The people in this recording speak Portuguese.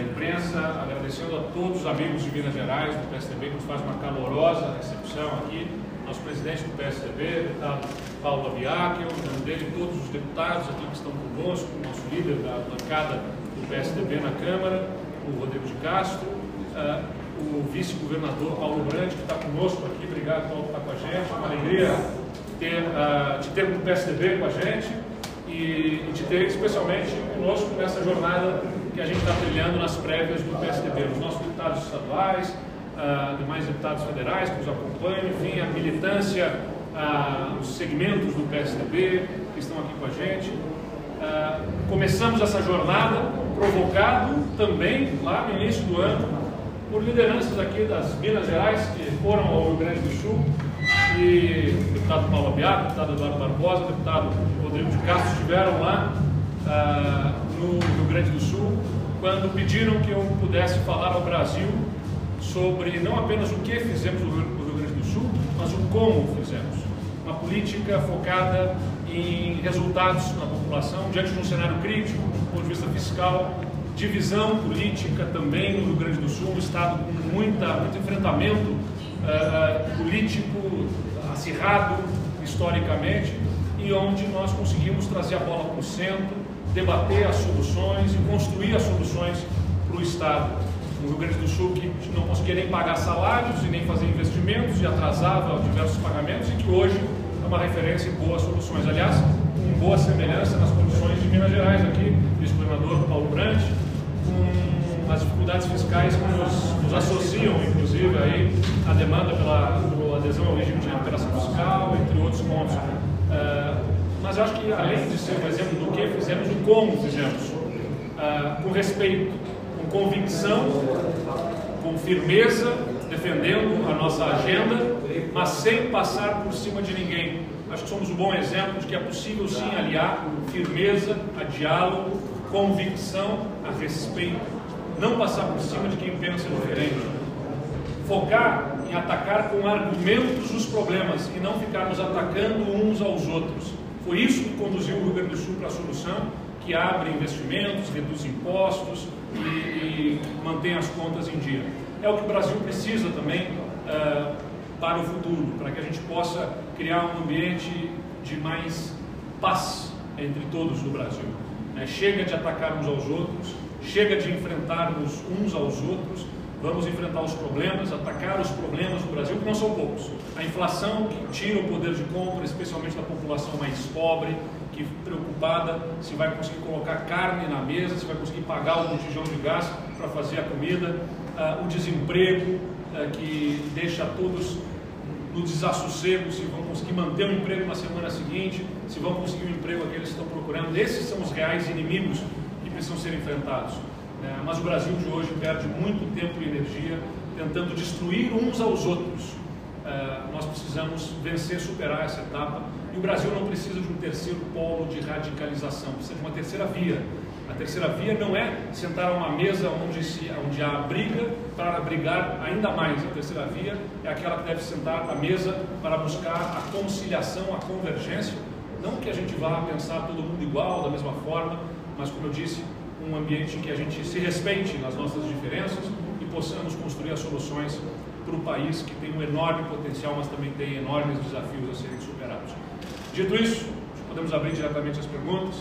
da imprensa, agradecendo a todos os amigos de Minas Gerais, do PSDB, que nos faz uma calorosa recepção aqui, nosso presidente do PSDB, deputado Paulo Abiac, eu dele todos os deputados aqui que estão conosco, nosso líder da bancada do PSDB na Câmara, o Rodrigo de Castro, uh, o vice-governador Paulo Brandt, que está conosco aqui, obrigado Paulo por estar com a gente, uma alegria ter, uh, de ter o PSDB com a gente e, de ter especialmente conosco nessa jornada que a gente está trilhando nas prévias do PSDB, os nossos deputados estaduais, uh, demais deputados federais que nos acompanham, enfim, a militância, uh, os segmentos do PSDB que estão aqui com a gente. Uh, começamos essa jornada provocado também lá no início do ano por lideranças aqui das Minas Gerais que foram ao Rio Grande do Sul e o deputado Paulo Abiato, o deputado Eduardo Barbosa, o deputado Rodrigo de Castro estiveram lá uh, no Rio Grande do Sul quando pediram que eu pudesse falar ao Brasil sobre não apenas o que fizemos no Rio Grande do Sul, mas o como fizemos. Uma política focada em resultados na população, diante de um cenário crítico, do ponto de vista fiscal, divisão política também no Rio Grande do Sul, um estado com muita, muito enfrentamento uh, político acirrado historicamente, e onde nós conseguimos trazer a bola para o centro, debater as soluções e construir as soluções para o Estado. No Rio Grande do Sul, que não conseguia nem pagar salários e nem fazer investimentos e atrasava diversos pagamentos, e que hoje é uma referência em boas soluções. Aliás, com boa semelhança nas condições de Minas Gerais, aqui, vice-governador Paulo eu acho que, além de ser um exemplo do que fizemos, o como fizemos, uh, com respeito, com convicção, com firmeza, defendendo a nossa agenda, mas sem passar por cima de ninguém. Acho que somos um bom exemplo de que é possível sim aliar firmeza a diálogo, convicção a respeito, não passar por cima de quem pensa diferente. Focar em atacar com argumentos os problemas e não ficarmos atacando uns aos outros. Foi isso que conduziu o Rio Grande do Sul para a solução que abre investimentos, reduz impostos e, e mantém as contas em dia. É o que o Brasil precisa também uh, para o futuro, para que a gente possa criar um ambiente de mais paz entre todos no Brasil. É, chega de atacar uns aos outros, chega de enfrentarmos uns aos outros, Vamos enfrentar os problemas, atacar os problemas do Brasil, que não são poucos. A inflação que tira o poder de compra, especialmente da população mais pobre, que preocupada se vai conseguir colocar carne na mesa, se vai conseguir pagar o botijão de gás para fazer a comida, uh, o desemprego uh, que deixa todos no desassossego, se vão conseguir manter o emprego na semana seguinte, se vão conseguir o emprego que estão procurando. Esses são os reais inimigos que precisam ser enfrentados. É, mas o Brasil de hoje perde muito tempo e energia tentando destruir uns aos outros. É, nós precisamos vencer, superar essa etapa. E o Brasil não precisa de um terceiro polo de radicalização, precisa de uma terceira via. A terceira via não é sentar a uma mesa onde, se, onde há briga para brigar ainda mais. A terceira via é aquela que deve sentar à mesa para buscar a conciliação, a convergência. Não que a gente vá pensar todo mundo igual, da mesma forma, mas como eu disse, um ambiente que a gente se respeite nas nossas diferenças e possamos construir as soluções para o país que tem um enorme potencial, mas também tem enormes desafios a serem superados. Dito isso, podemos abrir diretamente as perguntas.